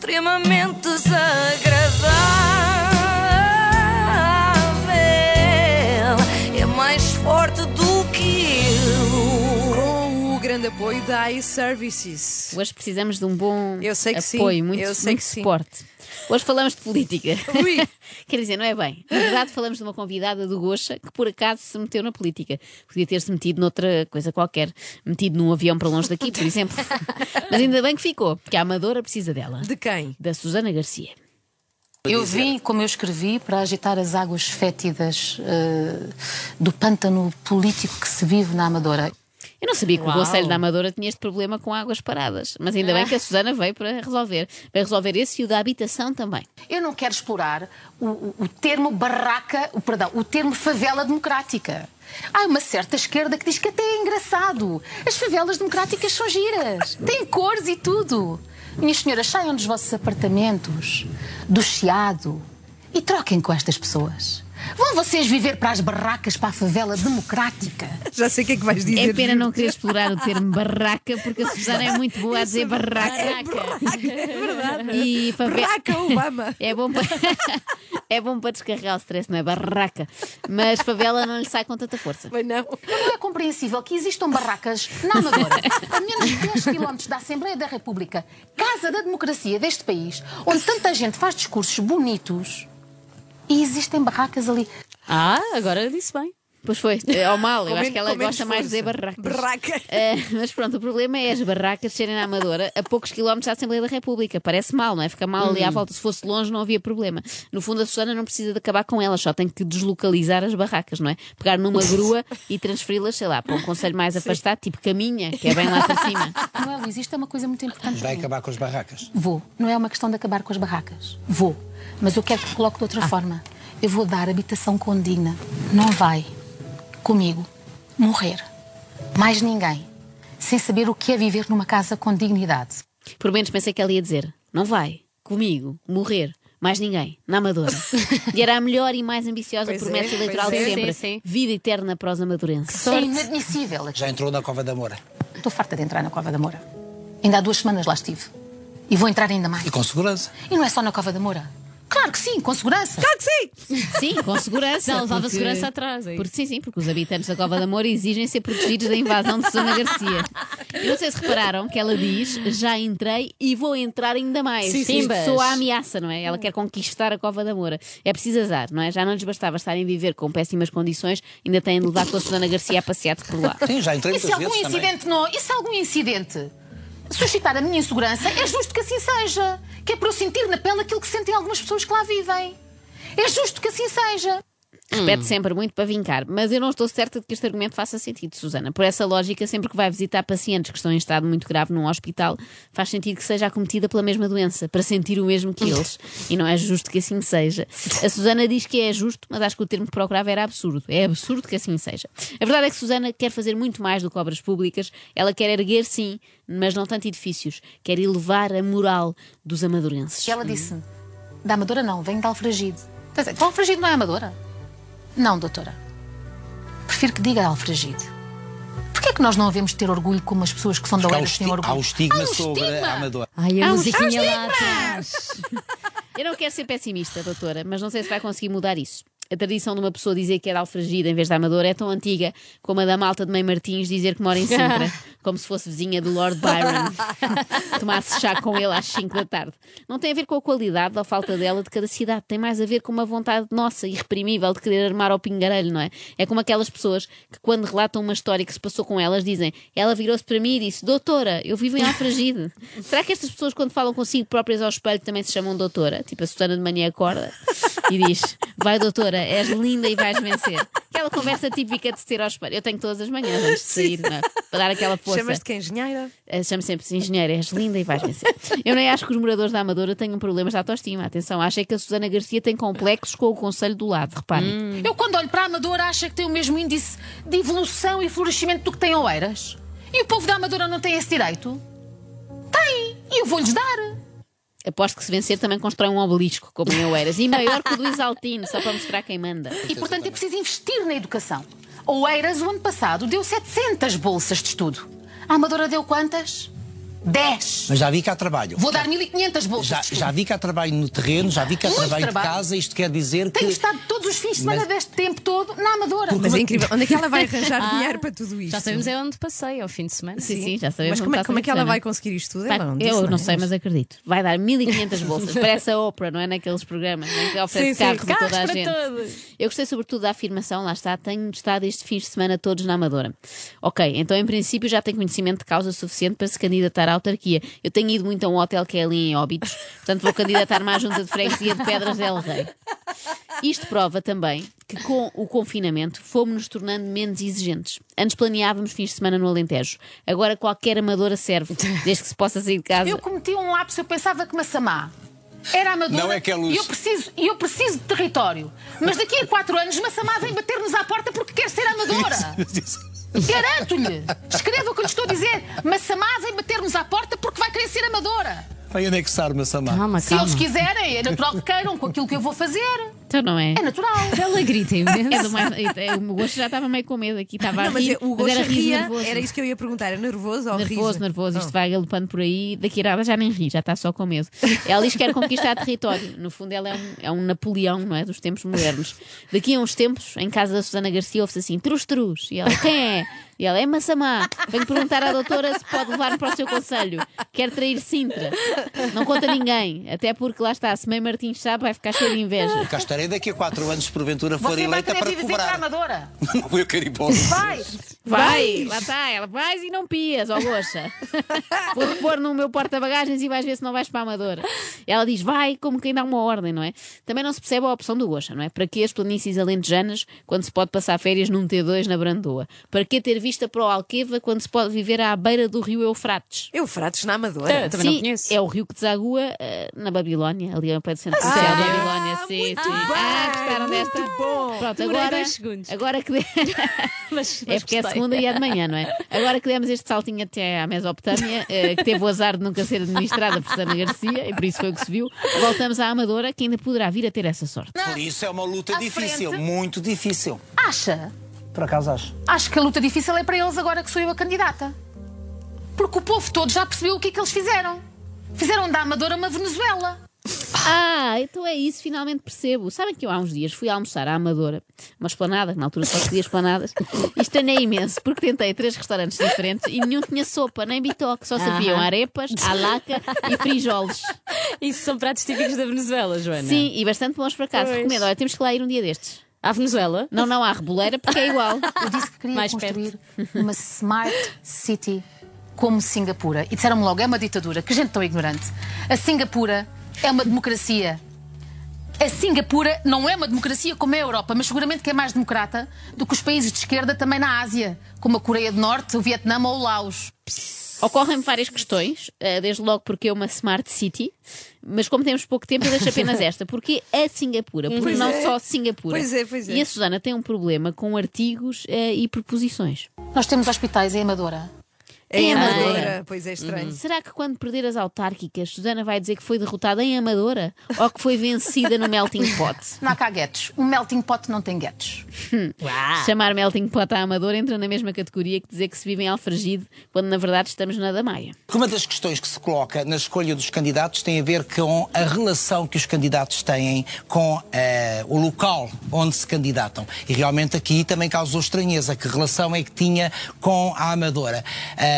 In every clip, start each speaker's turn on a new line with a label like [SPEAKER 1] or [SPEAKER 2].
[SPEAKER 1] extremamente desagradável. É mais forte do que eu.
[SPEAKER 2] Com o grande apoio da iServices.
[SPEAKER 3] Hoje precisamos de um bom
[SPEAKER 2] Eu sei que sim,
[SPEAKER 3] apoio, muito,
[SPEAKER 2] eu sei
[SPEAKER 3] muito
[SPEAKER 2] que sim.
[SPEAKER 3] suporte. Hoje falamos de política.
[SPEAKER 2] Ui.
[SPEAKER 3] Quer dizer, não é bem. Na verdade, falamos de uma convidada do Gocha que por acaso se meteu na política. Podia ter-se metido noutra coisa qualquer. Metido num avião para longe daqui, por exemplo. Mas ainda bem que ficou, porque a Amadora precisa dela.
[SPEAKER 2] De quem?
[SPEAKER 3] Da Susana Garcia.
[SPEAKER 4] Eu vim, como eu escrevi, para agitar as águas fétidas eh, do pântano político que se vive na Amadora.
[SPEAKER 3] Eu não sabia que
[SPEAKER 2] Uau.
[SPEAKER 3] o Conselho da Amadora tinha este problema com águas paradas. Mas ainda bem que a Susana veio para resolver. Para resolver esse e o da habitação também.
[SPEAKER 4] Eu não quero explorar o, o- o termo barraca, o, perdão, o termo favela democrática. Há uma certa esquerda que diz que até é engraçado. As favelas democráticas são giras, têm cores e tudo. Minhas senhoras, saiam dos vossos apartamentos, do chiado e troquem com estas pessoas. Vão vocês viver para as barracas, para a favela democrática?
[SPEAKER 2] Já sei o que é que vais dizer.
[SPEAKER 3] É pena não querer explorar o termo barraca, porque a Susana é muito boa a dizer barraca.
[SPEAKER 2] É verdade.
[SPEAKER 3] E favela.
[SPEAKER 2] Barraca Obama.
[SPEAKER 3] É bom para é bom para descarregar o stress, não é? Barraca. Mas favela não lhe sai com tanta força.
[SPEAKER 2] Mas não.
[SPEAKER 4] Não é compreensível que existam barracas na Amadora, a menos de 10 km da Assembleia da República, casa da democracia deste país, onde tanta gente faz discursos bonitos e existem barracas ali.
[SPEAKER 5] Ah, agora disse bem.
[SPEAKER 3] Pois foi, é ao mal. Eu acho que ela gosta mais de dizer
[SPEAKER 2] força.
[SPEAKER 3] barracas.
[SPEAKER 2] Barraca.
[SPEAKER 3] Ah, mas pronto, o problema é as barracas serem na Amadora a poucos quilómetros da Assembleia da República. Parece mal, não é? Fica mal ali à volta. Se fosse longe, não havia problema. No fundo, a Susana não precisa de acabar com elas, só tem que deslocalizar as barracas, não é? Pegar numa grua e transferi-las, sei lá, para um conselho mais afastado, tipo Caminha, que é bem lá para cima.
[SPEAKER 4] Não é, Luís? Isto é uma coisa muito importante.
[SPEAKER 6] Vai acabar com as barracas.
[SPEAKER 4] Vou. Não é uma questão de acabar com as barracas. Vou. Mas eu quero que coloque de outra forma. Eu vou dar habitação condigna. Não vai, comigo, morrer. Mais ninguém. Sem saber o que é viver numa casa com dignidade.
[SPEAKER 3] Por menos pensei que ela ia dizer: não vai, comigo, morrer. Mais ninguém, na Amadora. E era a melhor e mais ambiciosa
[SPEAKER 2] Pois
[SPEAKER 3] promessa
[SPEAKER 2] é,
[SPEAKER 3] eleitoral
[SPEAKER 2] pois
[SPEAKER 3] de
[SPEAKER 2] é.
[SPEAKER 3] sempre.
[SPEAKER 5] Sim, sim.
[SPEAKER 3] Vida eterna para os amadurenses.
[SPEAKER 4] É inadmissível.
[SPEAKER 6] Já entrou na Cova da Moura.
[SPEAKER 4] Estou farta de entrar na Cova da Moura. Ainda há duas semanas lá estive. E vou entrar ainda mais.
[SPEAKER 6] E com segurança.
[SPEAKER 4] E não é só na Cova da Moura. Claro que sim, com segurança.
[SPEAKER 2] Claro que sim!
[SPEAKER 3] Sim, com segurança.
[SPEAKER 5] Não, levava
[SPEAKER 3] porque-
[SPEAKER 5] segurança atrás, é.
[SPEAKER 3] Porque, sim, sim, porque os habitantes da Cova da Moura exigem ser protegidos da invasão de Susana Garcia. Eu não sei se repararam que ela diz: já entrei e vou entrar ainda mais.
[SPEAKER 5] Sim, sim.
[SPEAKER 3] Soa a ameaça, não é? Ela quer conquistar a Cova da Moura. É preciso azar, não é? Já não lhes bastava estarem a viver com péssimas condições, ainda têm de levar com a Susana Garcia a passear por lá.
[SPEAKER 6] Sim, já entrei
[SPEAKER 4] E se algum
[SPEAKER 6] vezes também.
[SPEAKER 4] incidente não. E se algum incidente suscitar a minha insegurança, é justo que assim seja. Que é para eu sentir na pele aquilo que sentem algumas pessoas que lá vivem. É justo que assim seja.
[SPEAKER 3] Repete sempre muito para vincar, mas eu não estou certa de que este argumento faça sentido, Susana. Por essa lógica, sempre que vai visitar pacientes que estão em estado muito grave num hospital, faz sentido que seja acometida pela mesma doença, para sentir o mesmo que eles. E não é justo que assim seja. A Susana diz que é justo, mas acho que o termo que procurava era absurdo. É absurdo que assim seja. A verdade é que Susana quer fazer muito mais do que obras públicas. Ela quer erguer, sim, mas não tanto edifícios. Quer elevar a moral dos amadurenses.
[SPEAKER 4] E ela disse-me: da Amadora não, venho de Alfragide. Quer dizer, então Alfragide não é Amadora? Não, doutora. Prefiro que diga Alfragide. Porquê é que nós não devemos ter orgulho como as pessoas que são da
[SPEAKER 6] Porque o,
[SPEAKER 4] Oeiras têm orgulho?
[SPEAKER 6] há o estigma
[SPEAKER 4] Há um
[SPEAKER 6] sobre
[SPEAKER 4] estigma.
[SPEAKER 6] a Amadora.
[SPEAKER 5] Ai, a musiquinha lá atrás.
[SPEAKER 3] Eu não quero ser pessimista, doutora, mas não sei se vai conseguir mudar isso. A tradição de uma pessoa dizer que é de Alfragida em vez da Amadora é tão antiga como a da malta de Mãe Martins dizer que mora em Sintra, como se fosse vizinha do Lord Byron. Tomasse chá com ele às 5 da tarde. Não tem a ver com a qualidade ou falta dela de cada cidade, tem mais a ver com uma vontade nossa, irreprimível, de querer armar ao pingarelho, não é? É como aquelas pessoas que, quando relatam uma história que se passou com elas, dizem: Ela virou-se para mim e disse: Doutora, eu vivo em Alfragide. Será que estas pessoas, quando falam consigo próprias ao espelho, também se chamam doutora? Tipo, a Susana de manhã acorda e diz: Vai, doutora, és linda e vais vencer. Aquela conversa típica de se ter ao espelho. Eu tenho todas as manhãs antes de sair, é? para dar aquela força.
[SPEAKER 2] Chamas-te que engenheira?
[SPEAKER 3] Eh, Chamo sempre assim, engenheira, és linda e vais vencer. Eu nem acho que os moradores da Amadora tenham problemas de autoestima. Atenção, acho é que a Susana Garcia tem complexos com o conselho do lado, reparem.
[SPEAKER 4] Eu, quando olho para a Amadora, acho que tem o mesmo índice de evolução e florescimento do que tem Oeiras. E o povo da Amadora não tem esse direito? Tem! E eu vou-lhes dar.
[SPEAKER 3] Aposto que se vencer também constrói um obelisco, como em Oeiras, e maior que o do Isaltino, só para mostrar quem manda.
[SPEAKER 4] E, portanto, é preciso investir na educação. Oeiras, o ano passado, deu 700 bolsas de estudo. A Amadora deu quantas? 10.
[SPEAKER 6] Mas já vi que há trabalho.
[SPEAKER 4] Vou dar 1500 bolsas.
[SPEAKER 6] Já, já vi que há trabalho no terreno, já vi que há
[SPEAKER 4] Muito
[SPEAKER 6] trabalho,
[SPEAKER 4] trabalho.
[SPEAKER 6] de casa. Isto quer dizer que.
[SPEAKER 4] Tenho estado todos os fins de semana
[SPEAKER 6] Mas-
[SPEAKER 4] deste tempo todo na Amadora.
[SPEAKER 2] Mas é incrível. Onde é que ela vai arranjar dinheiro para tudo isto?
[SPEAKER 5] Já sabemos é onde passei ao fim de semana.
[SPEAKER 3] Sim, sim, já sabemos.
[SPEAKER 2] Mas como é, como é que ela vai conseguir isto tudo?
[SPEAKER 3] Vai-
[SPEAKER 2] Ela não
[SPEAKER 3] eu não
[SPEAKER 2] é?
[SPEAKER 3] sei, mas acredito. Vai dar 1500 bolsas. Parece a Oprah, não é? Naqueles programas em que oferece
[SPEAKER 2] Sim, sim.
[SPEAKER 3] carros a
[SPEAKER 5] Carros
[SPEAKER 3] toda a
[SPEAKER 5] para
[SPEAKER 3] gente.
[SPEAKER 5] todos.
[SPEAKER 3] Eu gostei sobretudo da afirmação, lá está, tenho estado este fim de semana todos na Amadora. Ok, então em princípio já tem conhecimento de causa suficiente para se candidatar à autarquia. Eu tenho ido muito a um hotel que é ali em Óbidos, portanto vou candidatar-me à junta de freguesia de Pedras del Rei. Isto prova também que com o confinamento fomos nos tornando menos exigentes. Antes planeávamos fins de semana no Alentejo. Agora qualquer amadora serve, desde que se possa sair de casa.
[SPEAKER 4] Eu cometi um lapso, eu pensava que Massamá era amadora.
[SPEAKER 6] Não é que é luz.
[SPEAKER 4] E eu preciso, e eu preciso de território. Mas daqui a quatro anos Massamá vem bater-nos à porta porque quer ser amadora. Garanto-lhe. Escreva que eu lhe estou a dizer. Massamá vem bater-nos à porta porque vai querer ser amadora.
[SPEAKER 6] Vai anexar-me a Samar.
[SPEAKER 5] Calma,
[SPEAKER 4] Se
[SPEAKER 5] calma.
[SPEAKER 4] eles quiserem, é natural que queiram com aquilo que eu vou fazer.
[SPEAKER 3] Então não é?
[SPEAKER 4] É natural.
[SPEAKER 5] Ela grita imenso.
[SPEAKER 3] É do mais, é, o gosto já estava meio com medo aqui, estava a
[SPEAKER 2] Não, mas
[SPEAKER 3] rir,
[SPEAKER 2] o
[SPEAKER 3] mas era
[SPEAKER 2] Gosto
[SPEAKER 3] riso
[SPEAKER 2] ria,
[SPEAKER 3] nervoso.
[SPEAKER 2] era isso que eu ia perguntar. Era nervoso ou
[SPEAKER 3] Nervoso,
[SPEAKER 2] riso?
[SPEAKER 3] nervoso, isto
[SPEAKER 2] Oh.
[SPEAKER 3] vai galopando por aí, daqui a nada já nem ri, já está só com medo. Ela diz que quer conquistar território. No fundo, ela é um, é um Napoleão, não é? Dos tempos modernos. Daqui a uns tempos, em casa da Susana Garcia, ouve-se assim: trus, trus. E ela, quem é? E ela, é Massamá. Venho perguntar à doutora se pode levar-me para o seu conselho. Quer trair Sintra. Não conta ninguém, até porque lá está, se Mãe Martins sabe, vai ficar cheio de inveja.
[SPEAKER 6] Cá estarei daqui a quatro anos, se porventura for
[SPEAKER 4] Você vai
[SPEAKER 6] eleita para
[SPEAKER 4] vir viver para a
[SPEAKER 6] cobrar.
[SPEAKER 4] amadora.
[SPEAKER 6] Não, eu quero ir para o
[SPEAKER 4] Vai.
[SPEAKER 3] Vai, lá está, ela vais e não pias, ó goxa. Vou-te pôr no meu porta-bagagens e vais ver se não vais para a Amadora. Ela diz, vai, como quem dá uma ordem, não é? Também não se percebe a opção do goxa, não é? Para que as planícies alentejanas quando se pode passar férias num T2 na Brandoa? Para que ter vista para o Alqueva quando se pode viver à beira do rio Eufrates?
[SPEAKER 2] Eufrates na Amadora.
[SPEAKER 5] Também não
[SPEAKER 3] Sim,
[SPEAKER 5] conheço.
[SPEAKER 3] é o rio que desagua eh, na Babilónia, ali ao pé do centro comercial da Babilónia. Sim,
[SPEAKER 2] muito
[SPEAKER 3] sim.
[SPEAKER 2] Bem,
[SPEAKER 3] ah, gostaram
[SPEAKER 2] muito
[SPEAKER 3] desta?
[SPEAKER 2] bom.
[SPEAKER 3] Pronto,
[SPEAKER 5] Demorei
[SPEAKER 3] agora,
[SPEAKER 5] dois segundos.
[SPEAKER 3] agora que.
[SPEAKER 5] Mas,
[SPEAKER 3] É porque é
[SPEAKER 5] gostei.
[SPEAKER 3] segunda e é de manhã, não é? Agora que demos este saltinho até à Mesopotâmia, eh, que teve o azar de nunca ser administrada por Susana Garcia, e por isso foi o que se viu, voltamos à Amadora, que ainda poderá vir a ter essa sorte.
[SPEAKER 6] Por isso é uma luta
[SPEAKER 4] À
[SPEAKER 6] difícil,
[SPEAKER 4] frente.
[SPEAKER 6] muito difícil.
[SPEAKER 4] Acha?
[SPEAKER 6] Por acaso acho.
[SPEAKER 4] Acho que a luta difícil é para eles agora que sou eu a candidata. Porque o povo todo já percebeu o que é que eles fizeram. Fizeram da Amadora uma Venezuela.
[SPEAKER 3] Ah, então é isso, finalmente percebo. Sabem que eu há uns dias fui almoçar à Amadora, uma esplanada, que na altura só se dizia esplanadas, e estranhei imenso, porque tentei três restaurantes diferentes e nenhum tinha sopa, nem bitoque, só serviam
[SPEAKER 5] Aham.
[SPEAKER 3] arepas, alaca e frijoles.
[SPEAKER 5] Isso são pratos típicos da Venezuela, Joana.
[SPEAKER 3] Sim, e bastante bons para casa.
[SPEAKER 5] Pois.
[SPEAKER 3] Recomendo, olha, temos que lá ir um dia destes.
[SPEAKER 5] À Venezuela?
[SPEAKER 3] Não, não há reboleira, porque é igual.
[SPEAKER 4] Eu disse que queria
[SPEAKER 5] Mais
[SPEAKER 4] construir uma smart city como Singapura. E disseram-me logo, é uma ditadura. Que gente tão ignorante. A Singapura é uma democracia. A Singapura não é uma democracia como é a Europa, mas seguramente que é mais democrata do que os países de esquerda também na Ásia, como a Coreia do Norte, o Vietnã ou o Laos.
[SPEAKER 3] Ocorrem-me várias questões, eh, desde logo porque é uma smart city, mas como temos pouco tempo, eu deixo apenas esta. Porque a Singapura? Porque
[SPEAKER 2] Pois
[SPEAKER 3] não
[SPEAKER 2] é.
[SPEAKER 3] só Singapura.
[SPEAKER 2] Pois é, pois é.
[SPEAKER 3] E a Susana tem um problema com artigos eh, e preposições.
[SPEAKER 4] Nós temos hospitais em Amadora.
[SPEAKER 2] Em Amadora,
[SPEAKER 3] Amadora.
[SPEAKER 2] pois é estranho.
[SPEAKER 3] Será que quando perder as autárquicas, Susana vai dizer que foi derrotada em Amadora ou que foi vencida no melting pot?
[SPEAKER 4] Não há cá guetos. Um melting pot não tem guetos.
[SPEAKER 3] Chamar melting pot à Amadora entra na mesma categoria que dizer que se vive em Alfragide, quando na verdade estamos na Damaia.
[SPEAKER 6] Uma das questões que se coloca na escolha dos candidatos tem a ver com a relação que os candidatos têm com eh, o local onde se candidatam. E realmente aqui também causou estranheza. Que relação é que tinha com a Amadora?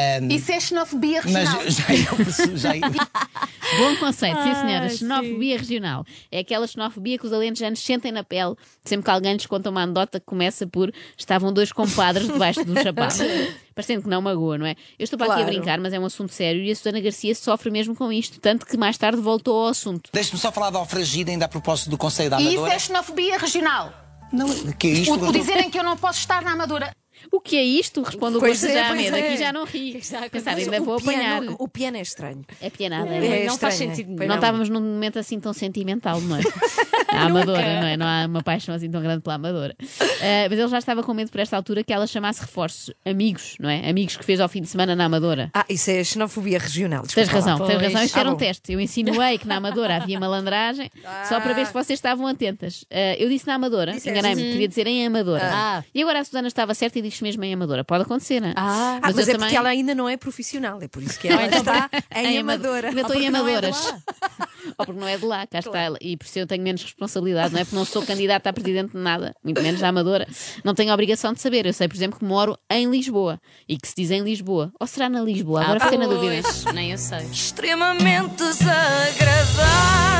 [SPEAKER 6] Eh,
[SPEAKER 4] Isso é xenofobia
[SPEAKER 6] mas
[SPEAKER 4] regional.
[SPEAKER 6] já eu percebi- já-
[SPEAKER 3] Bom conceito, sim senhora.
[SPEAKER 5] Ah,
[SPEAKER 3] Xenofobia regional. É aquela xenofobia que os alentejanos sentem na pele sempre que alguém lhes conta uma anedota que começa por estavam dois compadres debaixo de um chapéu. Parecendo que não magoa, não é? Eu estou para aqui a
[SPEAKER 2] Claro.
[SPEAKER 3] brincar, mas é um assunto sério e a Susana Garcia sofre mesmo com isto, tanto que mais tarde voltou ao assunto.
[SPEAKER 6] Deixe-me só falar da Alfragida ainda a propósito do Conselho da
[SPEAKER 4] E isso
[SPEAKER 6] Amadora.
[SPEAKER 4] é xenofobia regional.
[SPEAKER 6] Não, que é isto?
[SPEAKER 4] O, o dizerem que eu não posso estar na Amadora.
[SPEAKER 3] O que é isto? Responde o Gosto
[SPEAKER 2] é,
[SPEAKER 3] medo.
[SPEAKER 2] é.
[SPEAKER 3] Aqui já não ri. Pensar,
[SPEAKER 2] Mas
[SPEAKER 3] ainda
[SPEAKER 2] o
[SPEAKER 3] vou apanhar.
[SPEAKER 2] piano- O piano é estranho.
[SPEAKER 3] É pianada.
[SPEAKER 2] É
[SPEAKER 5] não faz
[SPEAKER 2] estranho,
[SPEAKER 5] sentido
[SPEAKER 2] pois
[SPEAKER 3] Não
[SPEAKER 2] não.
[SPEAKER 3] estávamos num momento assim tão sentimental, não é? A Amadora, não é? Não há uma paixão assim tão grande pela Amadora. Uh, mas ele já estava com medo por esta altura que ela chamasse reforços amigos, não é? Amigos que fez ao fim de semana na Amadora.
[SPEAKER 2] Ah, isso é xenofobia regional.
[SPEAKER 3] Tens
[SPEAKER 2] desculpa lá.
[SPEAKER 3] razão, tens razão. Isto
[SPEAKER 2] Ah,
[SPEAKER 3] era um
[SPEAKER 2] bom.
[SPEAKER 3] teste. Eu insinuei que na Amadora havia malandragem só para ver se vocês estavam atentas. Uh, eu disse na Amadora, enganei-me, queria dizer em Amadora.
[SPEAKER 5] Ah.
[SPEAKER 3] E agora a Susana estava certa e disse mesmo em Amadora. Pode acontecer, não é?
[SPEAKER 5] Ah,
[SPEAKER 2] Ah, mas,
[SPEAKER 3] eu
[SPEAKER 2] é
[SPEAKER 3] também-
[SPEAKER 2] porque ela ainda não é profissional, é por isso que ela está em Amadora.
[SPEAKER 3] Eu estou
[SPEAKER 2] Ou
[SPEAKER 3] em
[SPEAKER 2] porque
[SPEAKER 3] Ou porque não é de lá, cá está ela. E por isso eu tenho menos responsabilidade, não é? Porque não sou candidata a presidente de nada, muito menos a Amadora. Não tenho a obrigação de saber. Eu sei, por exemplo, que moro em Lisboa e que se diz em Lisboa. Ou será na Lisboa? Agora fiquei na dúvida.
[SPEAKER 5] Nem eu sei.
[SPEAKER 1] Extremamente desagradável.